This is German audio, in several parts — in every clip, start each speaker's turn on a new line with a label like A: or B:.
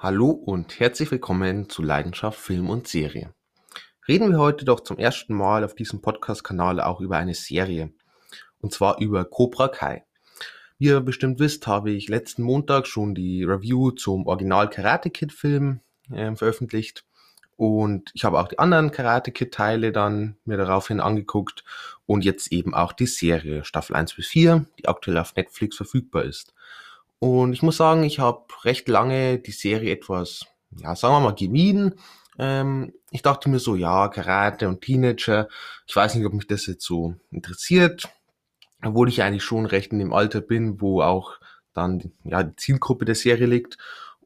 A: Hallo und herzlich willkommen zu Leidenschaft Film und Serie. Reden wir heute doch zum ersten Mal auf diesem Podcast-Kanal auch über eine Serie. Und zwar über Cobra Kai. Wie ihr bestimmt wisst, habe ich letzten Montag schon die Review zum Original Karate Kid Film äh, veröffentlicht. Und ich habe auch die anderen Karate Kid Teile dann mir daraufhin angeguckt und jetzt eben auch die Serie Staffel 1 bis 4, die aktuell auf Netflix verfügbar ist. Und ich muss sagen, ich habe recht lange die Serie etwas, ja, sagen wir mal, gemieden. Ähm, ich dachte mir so, ja, Karate und Teenager, ich weiß nicht, ob mich das jetzt so interessiert, obwohl ich eigentlich schon recht in dem Alter bin, wo auch dann ja die Zielgruppe der Serie liegt.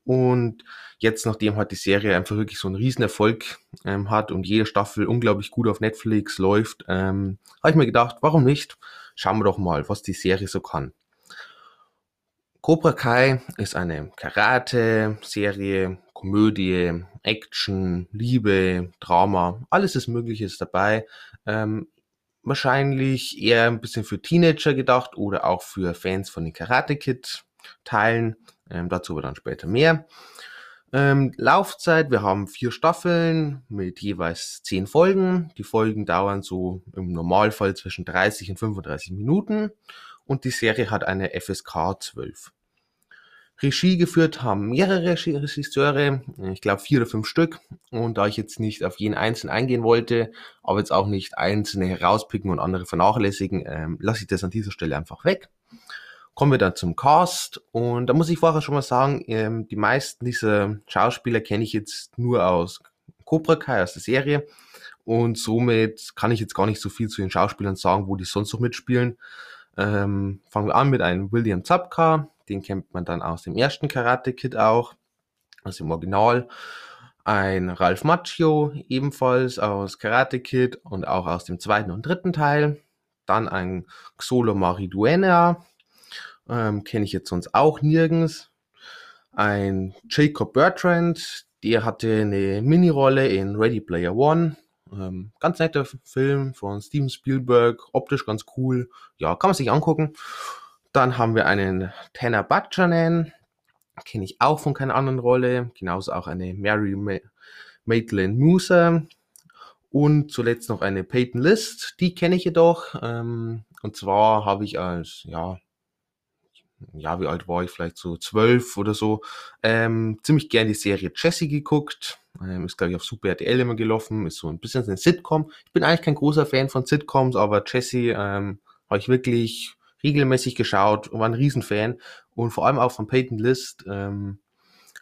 A: Und jetzt, nachdem halt die Serie einfach wirklich so einen Riesenerfolg ähm, hat und jede Staffel unglaublich gut auf Netflix läuft, ähm, habe ich mir gedacht, warum nicht? Schauen wir doch mal, was die Serie so kann. Cobra Kai ist eine Karate-Serie, Komödie, Action, Liebe, Drama, alles ist Mögliches dabei. Ähm, wahrscheinlich eher ein bisschen für Teenager gedacht oder auch für Fans von den Karate Kid Teilen. Ähm, dazu aber dann später mehr. Ähm, Laufzeit, wir haben vier Staffeln mit jeweils zehn Folgen. Die Folgen dauern so im Normalfall zwischen 30 und 35 Minuten und die Serie hat eine FSK 12. Regie geführt haben mehrere Regisseure, ich glaube vier oder fünf Stück. Und da ich jetzt nicht auf jeden einzelnen eingehen wollte, aber jetzt auch nicht einzelne herauspicken und andere vernachlässigen, ähm, lasse ich das an dieser Stelle einfach weg. Kommen wir dann zum Cast und da muss ich vorher schon mal sagen, ähm, die meisten dieser Schauspieler kenne ich jetzt nur aus Cobra Kai, aus der Serie. Und somit kann ich jetzt gar nicht so viel zu den Schauspielern sagen, wo die sonst noch mitspielen. Ähm, fangen wir an mit einem William Zapka, den kennt man dann aus dem ersten Karate Kid auch, aus dem Original. Ein Ralph Macchio, ebenfalls aus Karate Kid und auch aus dem zweiten und dritten Teil. Dann ein Xolo Mariduena, ähm, kenne ich jetzt sonst auch nirgends. Ein Jacob Bertrand, der hatte eine Minirolle in Ready Player One. Ähm, ganz netter Film von Steven Spielberg, optisch ganz cool. Ja, kann man sich angucken. Dann haben wir einen Tanner Butchanan, kenne ich auch von keiner anderen Rolle. Genauso auch eine Mary Ma Maitland Musa. Und zuletzt noch eine Peyton List, die kenne ich jedoch. Ähm, und zwar habe ich als, ja, ja, wie alt war ich? Vielleicht so zwölf oder so. Ähm, ziemlich gern die Serie Jessie geguckt. Ähm, ist, glaube ich, auf Super RTL immer gelaufen. Ist so ein bisschen ein Sitcom. Ich bin eigentlich kein großer Fan von Sitcoms, aber Jessie ähm, habe ich wirklich regelmäßig geschaut und war ein Riesenfan und vor allem auch von Peyton List. Ähm,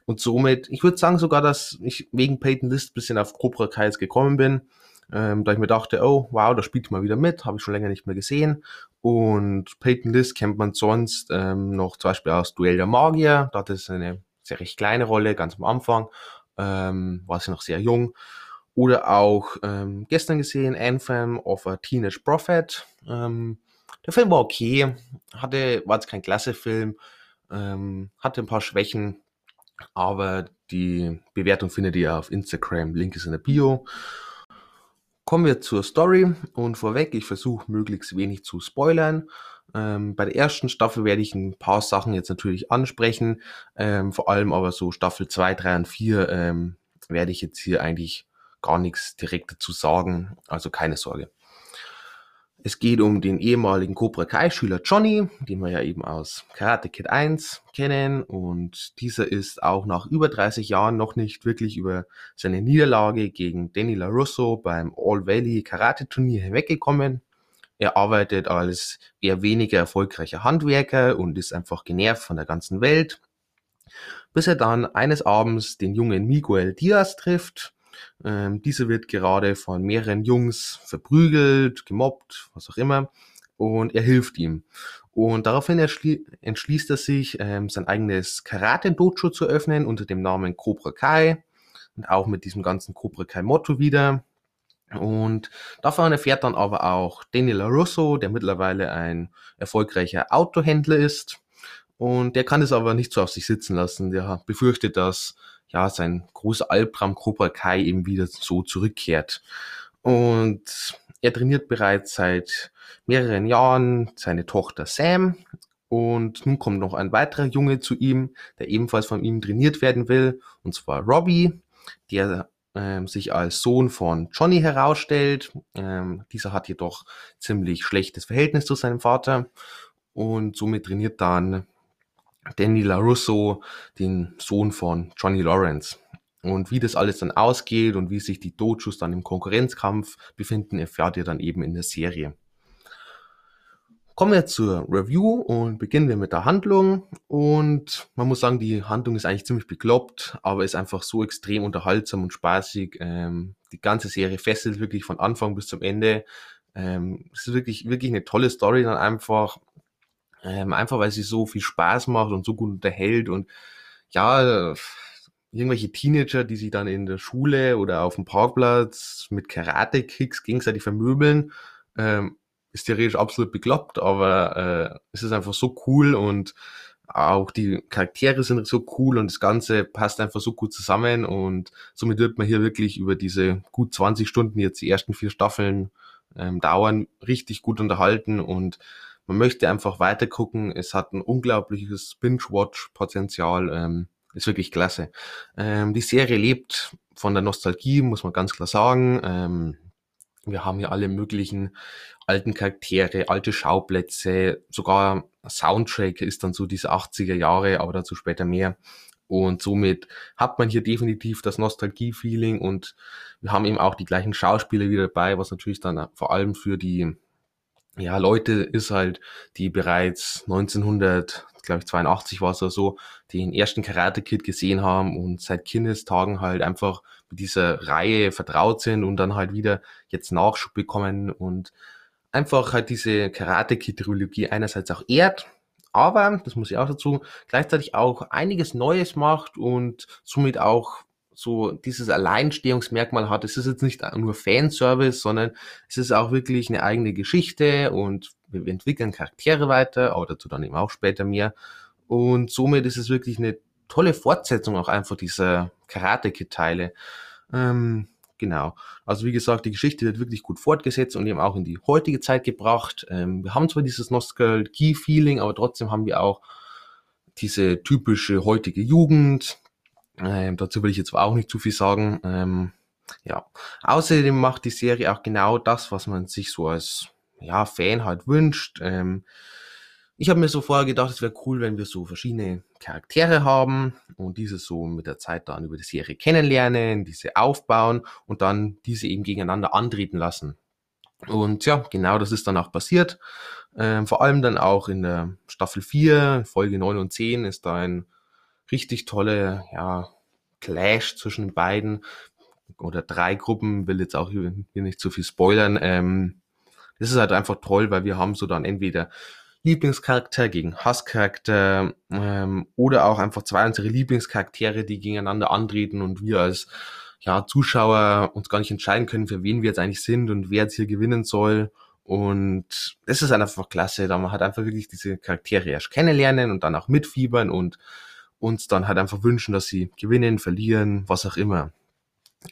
A: und somit, ich würde sagen sogar, dass ich wegen Peyton List bisschen auf Cobra Kai jetzt gekommen bin, ähm, da ich mir dachte, oh wow, da spielt mal wieder mit, habe ich schon länger nicht mehr gesehen. Und Peyton List kennt man sonst ähm, noch zum Beispiel aus Duell der Magier, da hat es eine sehr recht kleine Rolle, ganz am Anfang, ähm, war sie noch sehr jung. Oder auch ähm, gestern gesehen, Anthem of a Teenage Prophet. Ähm, der Film war okay, hatte, war jetzt kein klasse Film, ähm, hatte ein paar Schwächen, aber die Bewertung findet ihr auf Instagram, Link ist in der Bio. Kommen wir zur Story und vorweg, ich versuche möglichst wenig zu spoilern. Ähm, bei der ersten Staffel werde ich ein paar Sachen jetzt natürlich ansprechen, ähm, vor allem aber so Staffel 2, 3 und 4 ähm, werde ich jetzt hier eigentlich gar nichts direkt dazu sagen, also keine Sorge. Es geht um den ehemaligen Cobra Kai-Schüler Johnny, den wir ja eben aus Karate Kid 1 kennen. Und dieser ist auch nach über 30 Jahren noch nicht wirklich über seine Niederlage gegen Danny LaRusso beim All Valley Karate Turnier hinweggekommen. Er arbeitet als eher weniger erfolgreicher Handwerker und ist einfach genervt von der ganzen Welt. Bis er dann eines Abends den jungen Miguel Diaz trifft, ähm, diese wird gerade von mehreren Jungs verprügelt, gemobbt, was auch immer. Und er hilft ihm. Und daraufhin entschließt er sich, ähm, sein eigenes Karate-Dojo zu öffnen unter dem Namen Cobra Kai. Und auch mit diesem ganzen Cobra Kai-Motto wieder. Und davon erfährt dann aber auch Daniel Russo, der mittlerweile ein erfolgreicher Autohändler ist. Und der kann es aber nicht so auf sich sitzen lassen. Der befürchtet, dass ja, sein großer Albtraum Cobra Kai eben wieder so zurückkehrt. Und er trainiert bereits seit mehreren Jahren seine Tochter Sam Und nun kommt noch ein weiterer Junge zu ihm, der ebenfalls von ihm trainiert werden will, und zwar Robbie, der ähm, sich als Sohn von Johnny herausstellt. Ähm, dieser hat jedoch ziemlich schlechtes Verhältnis zu seinem Vater und somit trainiert dann Danny LaRusso den Sohn von Johnny Lawrence. Und wie das alles dann ausgeht und wie sich die Dojos dann im Konkurrenzkampf befinden, erfahrt ihr dann eben in der Serie. Kommen wir zur Review und beginnen wir mit der Handlung. Und man muss sagen, die Handlung ist eigentlich ziemlich bekloppt, aber ist einfach so extrem unterhaltsam und spaßig. Ähm, die ganze Serie fesselt wirklich von Anfang bis zum Ende. Ähm, es ist wirklich, wirklich eine tolle Story dann einfach. Ähm, einfach weil sie so viel Spaß macht und so gut unterhält und ja, irgendwelche Teenager, die sich dann in der Schule oder auf dem Parkplatz mit Karate-Kicks gegenseitig vermöbeln, ähm, ist theoretisch absolut bekloppt, aber äh, es ist einfach so cool und auch die Charaktere sind so cool und das Ganze passt einfach so gut zusammen und somit wird man hier wirklich über diese gut 20 Stunden, jetzt die ersten vier Staffeln ähm, dauern, richtig gut unterhalten und man möchte einfach weiter gucken. Es hat ein unglaubliches Binge-Watch-Potenzial. Ähm, ist wirklich klasse. Ähm, die Serie lebt von der Nostalgie, muss man ganz klar sagen. Ähm, wir haben hier alle möglichen alten Charaktere, alte Schauplätze, sogar Soundtrack ist dann so diese 80er Jahre, aber dazu später mehr. Und somit hat man hier definitiv das Nostalgie-Feeling und wir haben eben auch die gleichen Schauspieler wieder dabei, was natürlich dann vor allem für die ja, Leute ist halt, die bereits 1900, glaube ich 82 war es oder so, den ersten Karate Kid gesehen haben und seit Kindestagen halt einfach mit dieser Reihe vertraut sind und dann halt wieder jetzt Nachschub bekommen und einfach halt diese Karate Kid Trilogie einerseits auch ehrt, aber, das muss ich auch dazu, gleichzeitig auch einiges Neues macht und somit auch so dieses Alleinstehungsmerkmal hat. Es ist jetzt nicht nur Fanservice, sondern es ist auch wirklich eine eigene Geschichte und wir entwickeln Charaktere weiter, aber dazu dann eben auch später mehr. Und somit ist es wirklich eine tolle Fortsetzung auch einfach dieser Karate-Kid-Teile. Ähm, genau. Also wie gesagt, die Geschichte wird wirklich gut fortgesetzt und eben auch in die heutige Zeit gebracht. Ähm, wir haben zwar dieses Nostalgie-Feeling, aber trotzdem haben wir auch diese typische heutige Jugend, ähm, dazu will ich jetzt auch nicht zu viel sagen. Ähm, ja. Außerdem macht die Serie auch genau das, was man sich so als ja, Fan halt wünscht. Ähm, ich habe mir so vorher gedacht, es wäre cool, wenn wir so verschiedene Charaktere haben und diese so mit der Zeit dann über die Serie kennenlernen, diese aufbauen und dann diese eben gegeneinander antreten lassen. Und ja, genau das ist dann auch passiert. Ähm, vor allem dann auch in der Staffel 4, Folge 9 und 10 ist da ein richtig tolle, ja, Clash zwischen den beiden oder drei Gruppen, will jetzt auch hier nicht zu viel spoilern. Ähm, das ist halt einfach toll, weil wir haben so dann entweder Lieblingscharakter gegen Hasscharakter ähm, oder auch einfach zwei unsere Lieblingscharaktere, die gegeneinander antreten und wir als ja, Zuschauer uns gar nicht entscheiden können, für wen wir jetzt eigentlich sind und wer jetzt hier gewinnen soll. Und das ist einfach klasse, da man hat einfach wirklich diese Charaktere erst kennenlernen und dann auch mitfiebern und uns dann halt einfach wünschen, dass sie gewinnen, verlieren, was auch immer.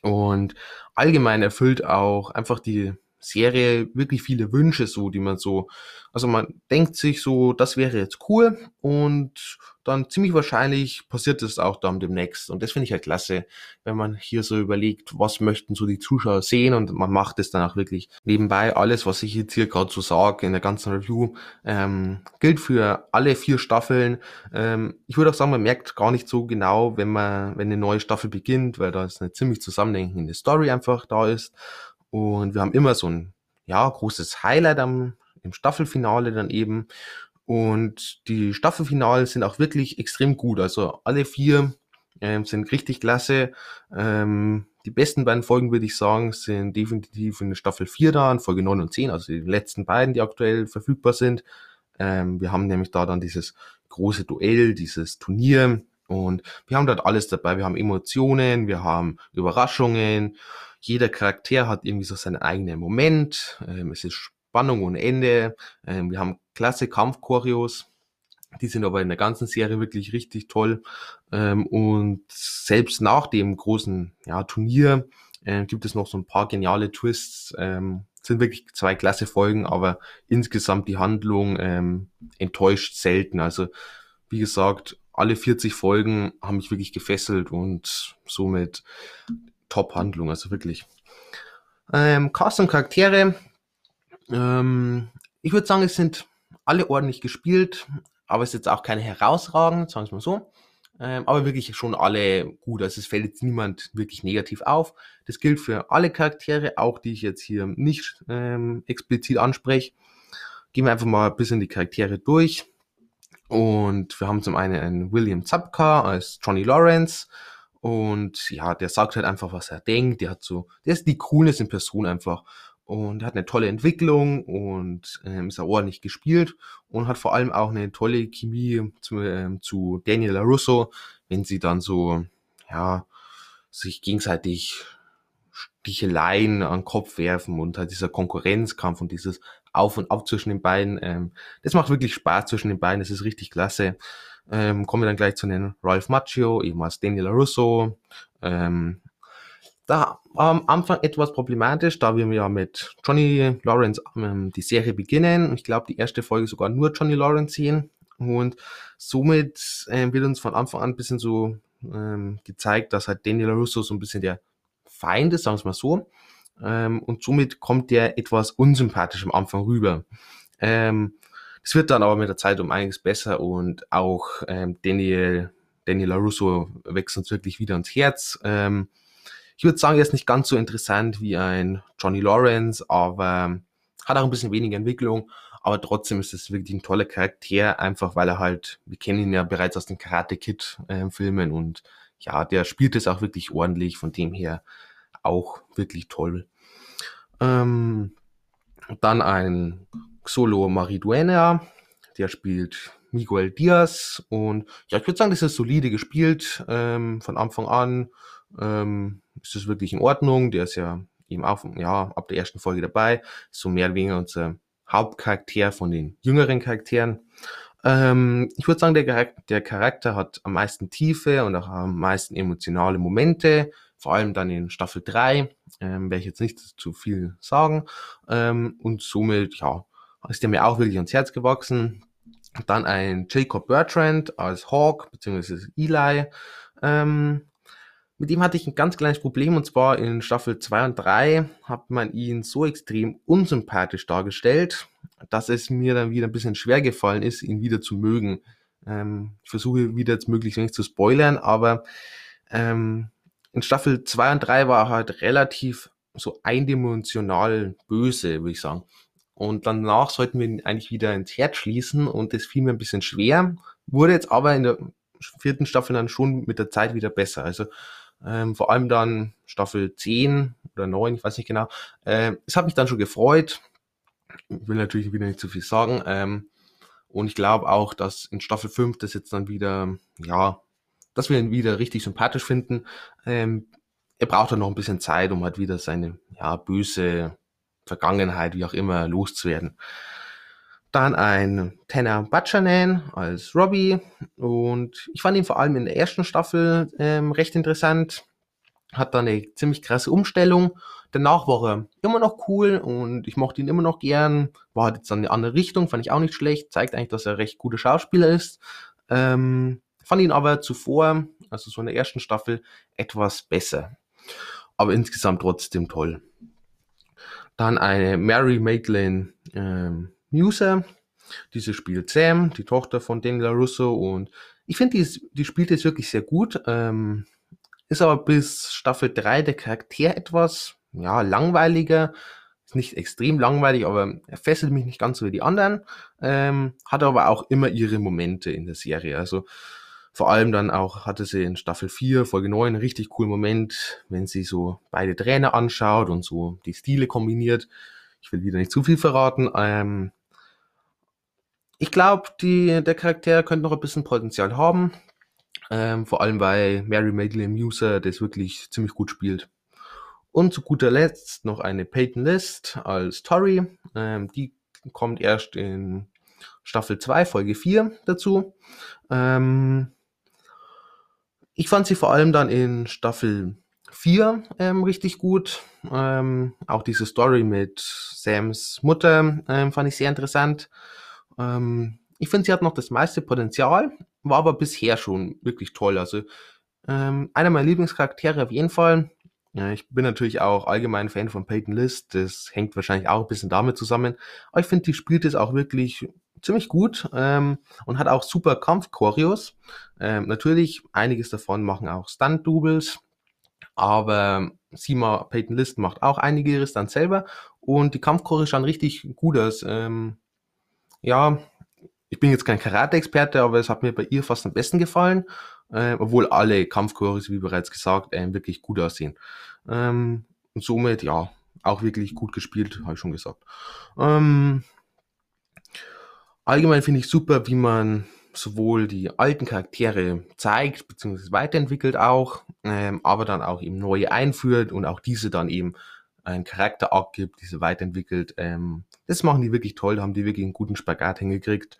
A: Und allgemein erfüllt auch einfach die Serie wirklich viele Wünsche so, die man so, also man denkt sich so, das wäre jetzt cool und dann ziemlich wahrscheinlich passiert es auch dann demnächst. Und das finde ich halt klasse, wenn man hier so überlegt, was möchten so die Zuschauer sehen und man macht es dann auch wirklich nebenbei. Alles, was ich jetzt hier gerade so sage in der ganzen Review, ähm, gilt für alle vier Staffeln. Ähm, ich würde auch sagen, man merkt gar nicht so genau, wenn man, wenn eine neue Staffel beginnt, weil da ist eine ziemlich zusammenhängende Story einfach da ist. Und wir haben immer so ein, ja, großes Highlight am, im Staffelfinale dann eben. Und die Staffelfinale sind auch wirklich extrem gut. Also alle vier ähm, sind richtig klasse. Ähm, die besten beiden Folgen, würde ich sagen, sind definitiv in Staffel 4 da, in Folge 9 und 10, also die letzten beiden, die aktuell verfügbar sind. Ähm, wir haben nämlich da dann dieses große Duell, dieses Turnier und wir haben dort alles dabei. Wir haben Emotionen, wir haben Überraschungen. Jeder Charakter hat irgendwie so seinen eigenen Moment. Ähm, es ist Spannung ohne Ende. Ähm, wir haben klasse Kampfchoreos. Die sind aber in der ganzen Serie wirklich richtig toll. Ähm, und selbst nach dem großen ja, Turnier äh, gibt es noch so ein paar geniale Twists. Ähm, sind wirklich zwei klasse Folgen, aber insgesamt die Handlung ähm, enttäuscht selten. Also wie gesagt, alle 40 Folgen haben mich wirklich gefesselt und somit Top-Handlung, also wirklich. Ähm, Cast und Charaktere, ähm, ich würde sagen, es sind alle ordentlich gespielt, aber es ist jetzt auch keine herausragend, sagen wir es mal so. Ähm, aber wirklich schon alle gut. Also es fällt jetzt niemand wirklich negativ auf. Das gilt für alle Charaktere, auch die ich jetzt hier nicht ähm, explizit anspreche. Gehen wir einfach mal ein bisschen die Charaktere durch. Und wir haben zum einen einen William Zapka als Johnny Lawrence. Und ja, der sagt halt einfach, was er denkt. Der hat so, der ist die Coolness in Person einfach und hat eine tolle Entwicklung und ähm, ist auch ordentlich gespielt und hat vor allem auch eine tolle Chemie zu, ähm, zu Daniel LaRusso, wenn sie dann so, ja, sich gegenseitig Sticheleien an den Kopf werfen und halt dieser Konkurrenzkampf und dieses Auf und Ab zwischen den beiden. Ähm, das macht wirklich Spaß zwischen den beiden, das ist richtig klasse. Ähm, kommen wir dann gleich zu den Ralph Macchio, eben als Daniel LaRusso, ähm, da am Anfang etwas problematisch, da wir ja mit Johnny Lawrence ähm, die Serie beginnen. Ich glaube, die erste Folge sogar nur Johnny Lawrence sehen. Und somit ähm, wird uns von Anfang an ein bisschen so ähm, gezeigt, dass halt Daniel Russo so ein bisschen der Feind ist, sagen wir es mal so. Ähm, und somit kommt der etwas unsympathisch am Anfang rüber. Ähm, es wird dann aber mit der Zeit um einiges besser und auch ähm, Daniel, Daniel LaRusso wächst uns wirklich wieder ans Herz. Ähm, ich würde sagen, er ist nicht ganz so interessant wie ein Johnny Lawrence, aber hat auch ein bisschen weniger Entwicklung. Aber trotzdem ist es wirklich ein toller Charakter, einfach weil er halt, wir kennen ihn ja bereits aus den Karate Kid äh, Filmen und ja, der spielt es auch wirklich ordentlich, von dem her auch wirklich toll. Ähm, dann ein Solo Mariduena, der spielt Miguel Diaz und ja, ich würde sagen, das ist solide gespielt ähm, von Anfang an. Ähm, ist das wirklich in Ordnung. Der ist ja eben auch ja, ab der ersten Folge dabei. So mehr oder weniger unser Hauptcharakter von den jüngeren Charakteren. Ähm, ich würde sagen, der, der Charakter hat am meisten Tiefe und auch am meisten emotionale Momente. Vor allem dann in Staffel 3, ähm, werde ich jetzt nicht zu viel sagen. Ähm, und somit, ja, ist der mir auch wirklich ans Herz gewachsen. Dann ein Jacob Bertrand als Hawk, beziehungsweise Eli. Ähm, mit ihm hatte ich ein ganz kleines Problem und zwar in Staffel 2 und 3 hat man ihn so extrem unsympathisch dargestellt, dass es mir dann wieder ein bisschen schwer gefallen ist, ihn wieder zu mögen. Ähm, ich versuche wieder jetzt möglichst wenig zu spoilern, aber ähm, in Staffel 2 und 3 war er halt relativ so eindimensional böse, würde ich sagen. Und danach sollten wir ihn eigentlich wieder ins Herz schließen und das fiel mir ein bisschen schwer, wurde jetzt aber in der vierten Staffel dann schon mit der Zeit wieder besser. Also ähm, vor allem dann Staffel 10 oder 9, ich weiß nicht genau. Ähm, es hat mich dann schon gefreut. Ich will natürlich wieder nicht zu viel sagen. Ähm, und ich glaube auch, dass in Staffel 5 das jetzt dann wieder, ja, dass wir ihn wieder richtig sympathisch finden. Ähm, er braucht dann noch ein bisschen Zeit, um halt wieder seine, ja, böse Vergangenheit, wie auch immer, loszuwerden. Dann ein Tanner Butchernan als Robbie. Und ich fand ihn vor allem in der ersten Staffel ähm, recht interessant. Hat da eine ziemlich krasse Umstellung. Danach war er immer noch cool und ich mochte ihn immer noch gern. War halt jetzt dann eine andere Richtung, fand ich auch nicht schlecht. Zeigt eigentlich, dass er recht guter Schauspieler ist. Ähm, fand ihn aber zuvor, also so in der ersten Staffel, etwas besser. Aber insgesamt trotzdem toll. Dann eine Mary Maitland ähm, Muser. Diese spielt Sam, die Tochter von Daniel Russo und ich finde, die, die spielt jetzt wirklich sehr gut. Ähm, ist aber bis Staffel 3 der Charakter etwas, ja, langweiliger. Ist nicht extrem langweilig, aber er fesselt mich nicht ganz so wie die anderen. Ähm, hat aber auch immer ihre Momente in der Serie. Also vor allem dann auch hatte sie in Staffel 4, Folge 9, einen richtig coolen Moment, wenn sie so beide Trainer anschaut und so die Stile kombiniert. Ich will wieder nicht zu viel verraten. Ähm, ich glaube, der Charakter könnte noch ein bisschen Potenzial haben. Ähm, vor allem, weil Mary Magdalene Muser das wirklich ziemlich gut spielt. Und zu guter Letzt noch eine Peyton List als Tori. Ähm, die kommt erst in Staffel 2, Folge 4 dazu. Ähm, ich fand sie vor allem dann in Staffel 4 ähm, richtig gut. Ähm, auch diese Story mit Sams Mutter ähm, fand ich sehr interessant. Ähm, ich finde, sie hat noch das meiste Potenzial, war aber bisher schon wirklich toll. Also ähm, einer meiner Lieblingscharaktere auf jeden Fall. Ja, ich bin natürlich auch allgemein Fan von Peyton List. Das hängt wahrscheinlich auch ein bisschen damit zusammen. Aber ich finde, die spielt es auch wirklich ziemlich gut ähm, und hat auch super Kampfchoreos. Ähm, natürlich, einiges davon machen auch Stunt-Doubles, aber Sima Peyton List macht auch einige ihres dann selber und die Kampfchoreos schauen richtig gut aus. Ähm, ja, ich bin jetzt kein Karate-Experte, aber es hat mir bei ihr fast am besten gefallen, äh, obwohl alle Kampfchoreos, wie bereits gesagt, äh, wirklich gut aussehen. Ähm, und somit, ja, auch wirklich gut gespielt, habe ich schon gesagt. Ähm, allgemein finde ich super, wie man sowohl die alten Charaktere zeigt, beziehungsweise weiterentwickelt auch, ähm, aber dann auch eben neue einführt und auch diese dann eben einen Charakter abgibt, diese weiterentwickelt. Ähm, das machen die wirklich toll, da haben die wirklich einen guten Spagat hingekriegt.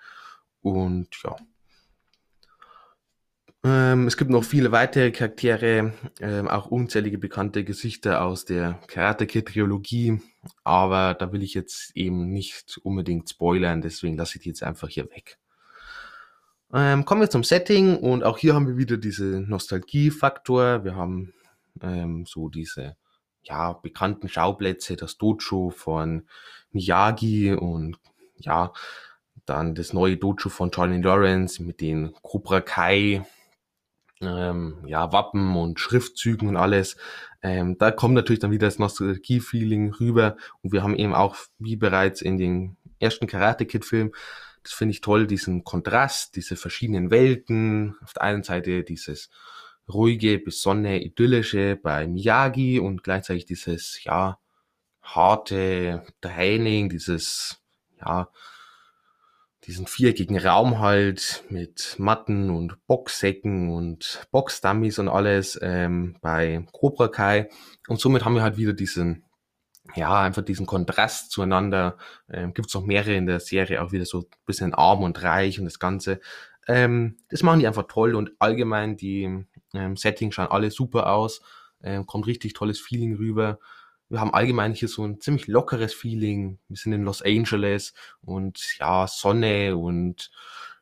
A: Und ja. Ähm, es gibt noch viele weitere Charaktere, ähm, auch unzählige bekannte Gesichter aus der Karate Kid Trilogie, aber da will ich jetzt eben nicht unbedingt spoilern, deswegen lasse ich die jetzt einfach hier weg. Ähm, kommen wir zum Setting und auch hier haben wir wieder diesen Nostalgiefaktor. Wir haben ähm, so diese ja, bekannten Schauplätze, das Dojo von Miyagi und ja, dann das neue Dojo von Johnny Lawrence mit den Cobra Kai, ähm, ja, Wappen und Schriftzügen und alles. Ähm, da kommt natürlich dann wieder das Nostalgie-Feeling rüber und wir haben eben auch, wie bereits in den ersten Karate Kid-Film, das finde ich toll, diesen Kontrast, diese verschiedenen Welten. Auf der einen Seite dieses ruhige, besonnene, idyllische bei Miyagi und gleichzeitig dieses, ja, harte Training, dieses, ja, diesen viereckigen Raum halt mit Matten und Boxsäcken und Boxdummies und alles ähm, bei Cobra Kai. Und somit haben wir halt wieder diesen ja, einfach diesen Kontrast zueinander. Ähm, Gibt es noch mehrere in der Serie, auch wieder so ein bisschen arm und reich und das Ganze. Ähm, das machen die einfach toll und allgemein die ähm, Settings schauen alle super aus. Ähm, kommt richtig tolles Feeling rüber. Wir haben allgemein hier so ein ziemlich lockeres Feeling. Wir sind in Los Angeles und ja, Sonne und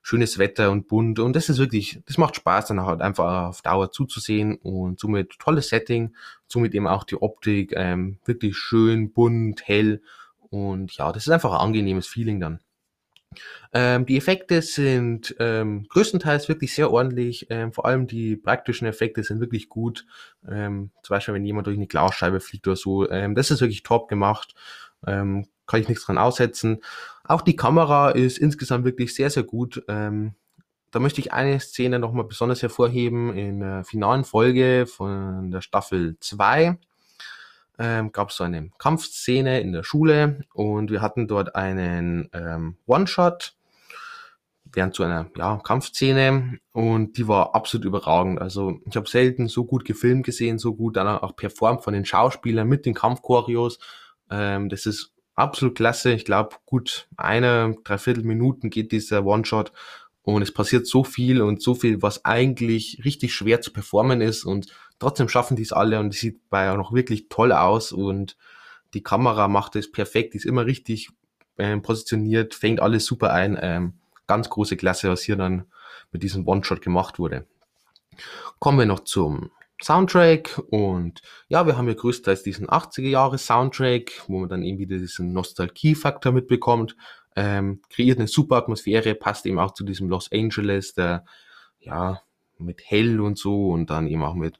A: schönes Wetter und bunt und das ist wirklich, das macht Spaß dann halt einfach auf Dauer zuzusehen und somit tolles Setting, somit eben auch die Optik, ähm, wirklich schön, bunt, hell und ja, das ist einfach ein angenehmes Feeling dann. Ähm, die Effekte sind ähm, größtenteils wirklich sehr ordentlich. Ähm, vor allem die praktischen Effekte sind wirklich gut. Ähm, zum Beispiel, wenn jemand durch eine Glasscheibe fliegt oder so. Ähm, das ist wirklich top gemacht. Ähm, kann ich nichts dran aussetzen. Auch die Kamera ist insgesamt wirklich sehr, sehr gut. Da möchte ich eine Szene nochmal besonders hervorheben. In der finalen Folge von der Staffel 2 ähm, gab es so eine Kampfszene in der Schule und wir hatten dort einen ähm, One-Shot während so einer ja, Kampfszene und die war absolut überragend. Also ich habe selten so gut gefilmt gesehen, so gut dann auch performt von den Schauspielern mit den Kampfchoreos. Ähm, das ist absolut klasse. Ich glaube, gut eine, dreiviertel Minuten geht dieser One-Shot und es passiert so viel und so viel, was eigentlich richtig schwer zu performen ist und trotzdem schaffen die es alle und es sieht bei auch noch wirklich toll aus und die Kamera macht es perfekt, ist immer richtig ähm, positioniert, fängt alles super ein. Ähm, ganz große Klasse, was hier dann mit diesem One-Shot gemacht wurde. Kommen wir noch zum Soundtrack und ja, wir haben ja größtenteils diesen 80er Jahre Soundtrack, wo man dann eben wieder diesen Nostalgie-Faktor mitbekommt, ähm, kreiert eine super Atmosphäre, passt eben auch zu diesem Los Angeles, der ja mit hell und so und dann eben auch mit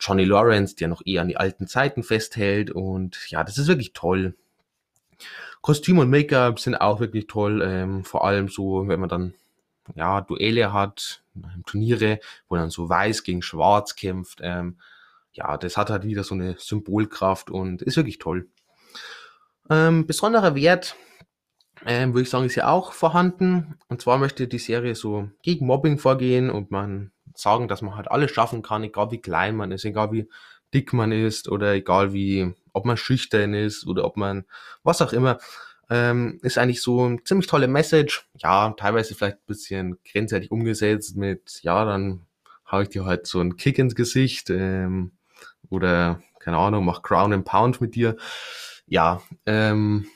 A: Johnny Lawrence, der noch eher an die alten Zeiten festhält und ja, das ist wirklich toll. Kostüm und Make-up sind auch wirklich toll, ähm, vor allem so, wenn man dann ja, Duelle hat, Turniere, wo dann so weiß gegen schwarz kämpft. Ähm, ja, das hat halt wieder so eine Symbolkraft und ist wirklich toll. Ähm, besonderer Wert, ähm, würde ich sagen, ist ja auch vorhanden. Und zwar möchte die Serie so gegen Mobbing vorgehen und man sagen, dass man halt alles schaffen kann, egal wie klein man ist, egal wie dick man ist oder egal wie, ob man schüchtern ist oder ob man was auch immer. Ähm, ist eigentlich so ein ziemlich tolle Message. Ja, teilweise vielleicht ein bisschen grenzwertig umgesetzt mit, ja, dann hau ich dir halt so einen Kick ins Gesicht. Ähm, oder keine Ahnung, mach Crown and Pound mit dir. Ja, ähm,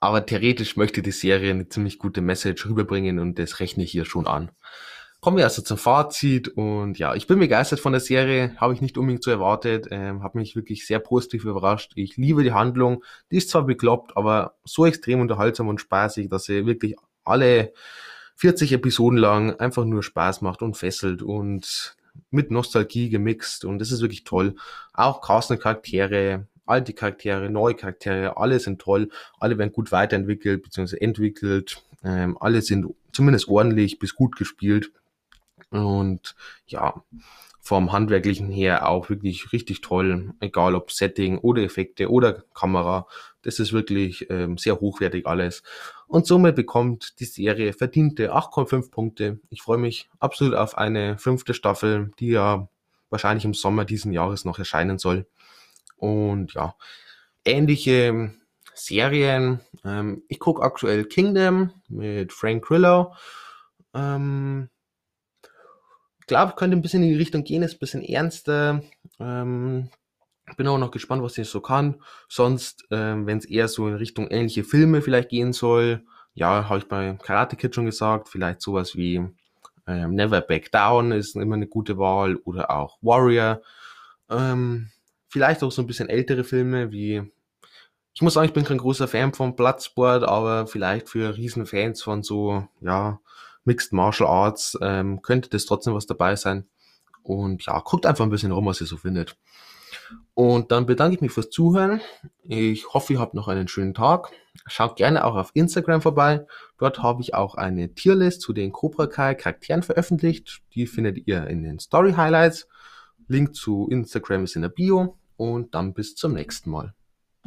A: aber theoretisch möchte die Serie eine ziemlich gute Message rüberbringen und das rechne ich hier schon an. Kommen wir also zum Fazit und ja, ich bin begeistert von der Serie, habe ich nicht unbedingt so erwartet, ähm, habe mich wirklich sehr positiv überrascht. Ich liebe die Handlung, die ist zwar bekloppt, aber so extrem unterhaltsam und spaßig, dass sie wirklich alle 40 Episoden lang einfach nur Spaß macht und fesselt und mit Nostalgie gemixt und das ist wirklich toll. Auch Carsten Charaktere, alte Charaktere, neue Charaktere, alle sind toll, alle werden gut weiterentwickelt bzw. entwickelt, ähm, alle sind zumindest ordentlich bis gut gespielt. Und ja, vom Handwerklichen her auch wirklich richtig toll, egal ob Setting oder Effekte oder Kamera. Das ist wirklich ähm, sehr hochwertig alles. Und somit bekommt die Serie verdiente 8,5 Punkte. Ich freue mich absolut auf eine fünfte Staffel, die ja wahrscheinlich im Sommer diesen Jahres noch erscheinen soll. Und ja, ähnliche Serien. Ähm, ich gucke aktuell Kingdom mit Frank Grillo. Ähm, glaube, könnte ein bisschen in die Richtung gehen, ist ein bisschen ernster. Ähm, bin auch noch gespannt, was sie so kann. Sonst, ähm, wenn es eher so in Richtung ähnliche Filme vielleicht gehen soll, ja, habe ich bei Karate Kid schon gesagt, vielleicht sowas wie ähm, Never Back Down ist immer eine gute Wahl oder auch Warrior. Ähm, vielleicht auch so ein bisschen ältere Filme wie ich muss sagen, ich bin kein großer Fan von Bloodsport, aber vielleicht für Riesenfans von so, ja, Mixed Martial Arts, ähm, könnte das trotzdem was dabei sein. Und ja, guckt einfach ein bisschen rum, was ihr so findet. Und dann bedanke ich mich fürs Zuhören. Ich hoffe, ihr habt noch einen schönen Tag. Schaut gerne auch auf Instagram vorbei. Dort habe ich auch eine Tierlist zu den Cobra Kai Charakteren veröffentlicht. Die findet ihr in den Story Highlights. Link zu Instagram ist in der Bio. Und dann bis zum nächsten Mal.